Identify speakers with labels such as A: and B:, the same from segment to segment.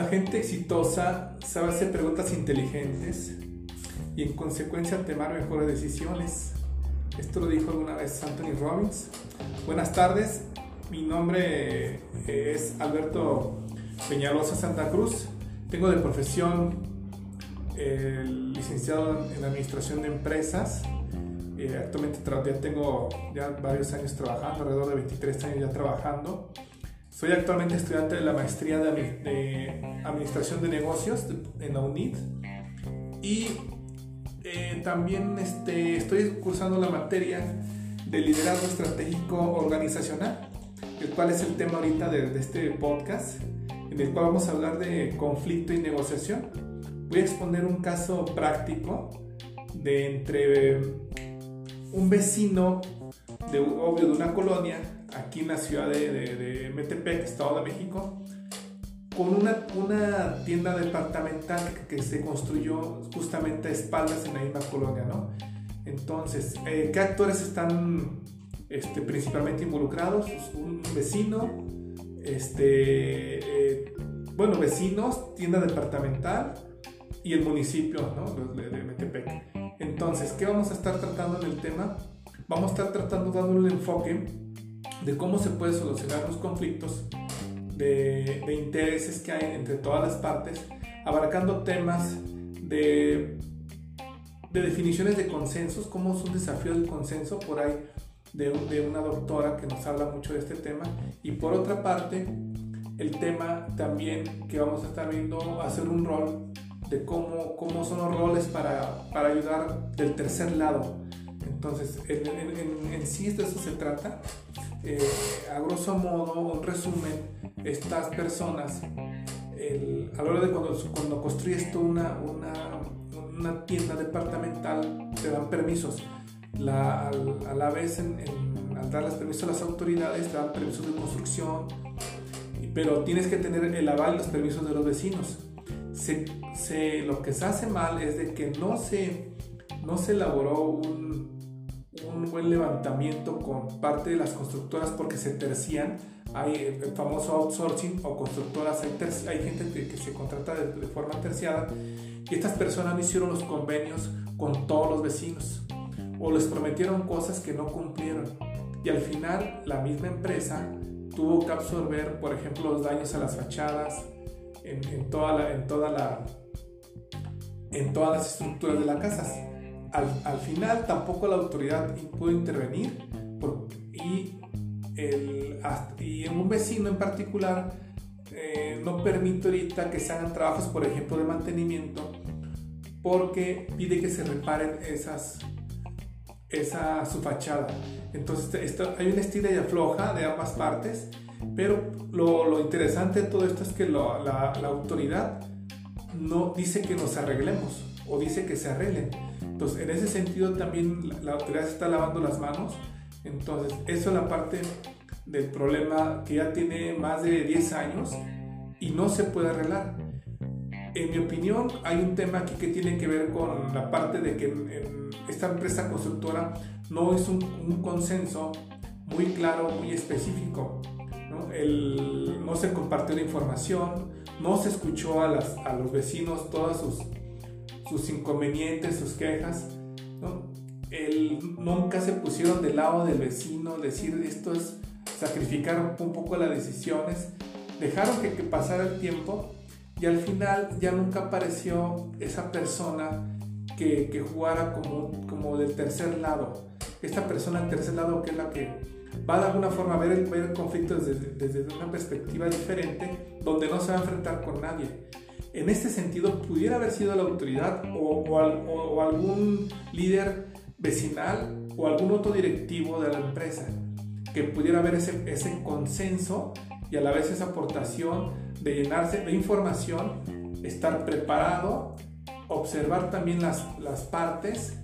A: La gente exitosa sabe hacer preguntas inteligentes y en consecuencia tomar mejores decisiones. Esto lo dijo alguna vez Anthony Robbins. Buenas tardes, mi nombre eh, es Alberto Peñalosa Santa Cruz. Tengo de profesión eh, licenciado en Administración de Empresas. Eh, actualmente ya tengo ya varios años trabajando, alrededor de 23 años ya trabajando. Soy actualmente estudiante de la maestría de, Administración de Negocios en la UNIT y eh, también este, estoy cursando la materia de liderazgo estratégico organizacional, el cual es el tema ahorita de, de este podcast, en el cual vamos a hablar de conflicto y negociación. Voy a exponer un caso práctico de entre un vecino de, obvio, de una colonia aquí en la ciudad de, de, Metepec, Estado de México, con una, una tienda departamental que, se construyó justamente a espaldas en la misma colonia, ¿no? Entonces, eh, ¿qué actores están este, principalmente involucrados? Un vecino, este, eh, bueno, vecinos, tienda departamental y el municipio ¿no? de, de Metepec. Entonces, ¿qué vamos a estar tratando en el tema? Vamos a estar tratando dando un enfoque de cómo se puede solucionar los conflictos de, intereses que hay entre todas las partes, abarcando temas de, de definiciones de consensos, cómo es un desafío del consenso, por ahí de, de, una doctora que nos habla mucho de este tema, y por otra parte, el tema también que vamos a estar viendo, hacer un rol de cómo, cómo son los roles para, para ayudar del tercer lado. Entonces, en, en, en sí de eso se trata. Eh, a grosso modo, un resumen, estas personas, a la hora de cuando, cuando construyes tú una, una, una, tienda departamental, te dan permisos. La, a, la vez, en, al dar los permisos a las autoridades, te dan permisos de construcción, pero tienes que tener el aval y los permisos de los vecinos. Se, se, lo que se hace mal es de que no se, no se elaboró un, un buen levantamiento con parte de las constructoras porque se tercian. Hay el famoso outsourcing o constructoras, hay, hay gente que, se contrata de, de, forma terciada y estas personas no hicieron los convenios con todos los vecinos o les prometieron cosas que no cumplieron. Y al final la misma empresa tuvo que absorber, por ejemplo, los daños a las fachadas, en, en toda la, en, toda la, en todas las estructuras de las casas al, final tampoco la autoridad pudo intervenir y, el, y un vecino en particular eh, no permite ahorita que se hagan trabajos, por ejemplo, de mantenimiento porque pide que se reparen esas, esa su fachada. Entonces esto, hay una estira y afloja de ambas partes, pero lo, lo interesante de todo esto es que la, la, autoridad no dice que nos arreglemos o dice que se arreglen entonces, en ese sentido también la, autoridad se está lavando las manos. Entonces, eso es la parte del problema que ya tiene más de 10 años y no se puede arreglar. En mi opinión, hay un tema aquí que tiene que ver con la parte de que esta empresa constructora no hizo un, consenso muy claro, muy específico. ¿no? El, no se compartió la información, no se escuchó a, las, a los vecinos todas sus sus inconvenientes, sus quejas, ¿no? nunca se pusieron del lado del vecino, decir esto es sacrificar un poco las decisiones, dejaron que, que pasara el tiempo y al final ya nunca apareció esa persona que, que, jugara como, como del tercer lado. Esta persona del tercer lado que es la que va de alguna forma a ver el, ver el conflicto desde, desde una perspectiva diferente, donde no se va a enfrentar con nadie en este sentido pudiera haber sido la autoridad o, o, algún líder vecinal o algún otro directivo de la empresa que pudiera haber ese, ese consenso y a la vez esa aportación de llenarse de información, estar preparado, observar también las, las partes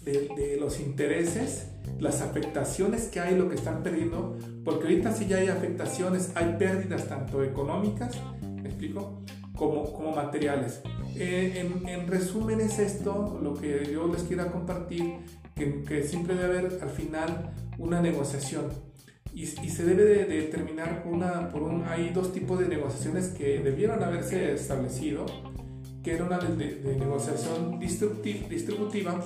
A: de, de, los intereses, las afectaciones que hay, lo que están perdiendo, porque ahorita sí ya hay afectaciones, hay pérdidas tanto económicas, ¿me explico? Como, como materiales. Eh, en, en, resumen es esto lo que yo les quiero compartir, que, que, siempre debe haber al final una negociación. y, se debe de, terminar por, una, por un... Hay dos tipos de negociaciones que debieron haberse establecido, que era una de, negociación distributiva,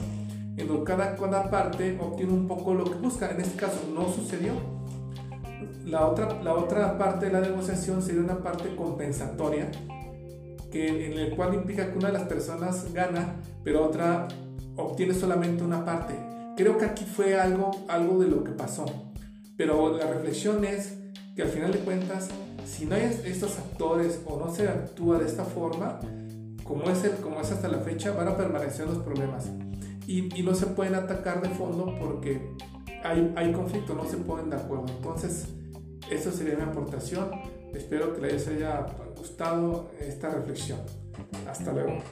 A: en donde cada, cada parte obtiene un poco lo que busca. En este caso no sucedió. La otra, la otra parte de la negociación sería una parte compensatoria, que, en el cual implica que una de las personas gana, pero otra obtiene solamente una parte. Creo que aquí fue algo, algo de lo que pasó. Pero la reflexión es que al final de cuentas, si no hay estos actores o no se actúa de esta forma, como es, el, como es hasta la fecha, van a permanecer los problemas. Y, y no se pueden atacar de fondo porque hay, hay conflicto, no se ponen de acuerdo. Entonces, esa sería mi aportación. Espero que les haya gustado esta reflexión. Hasta luego.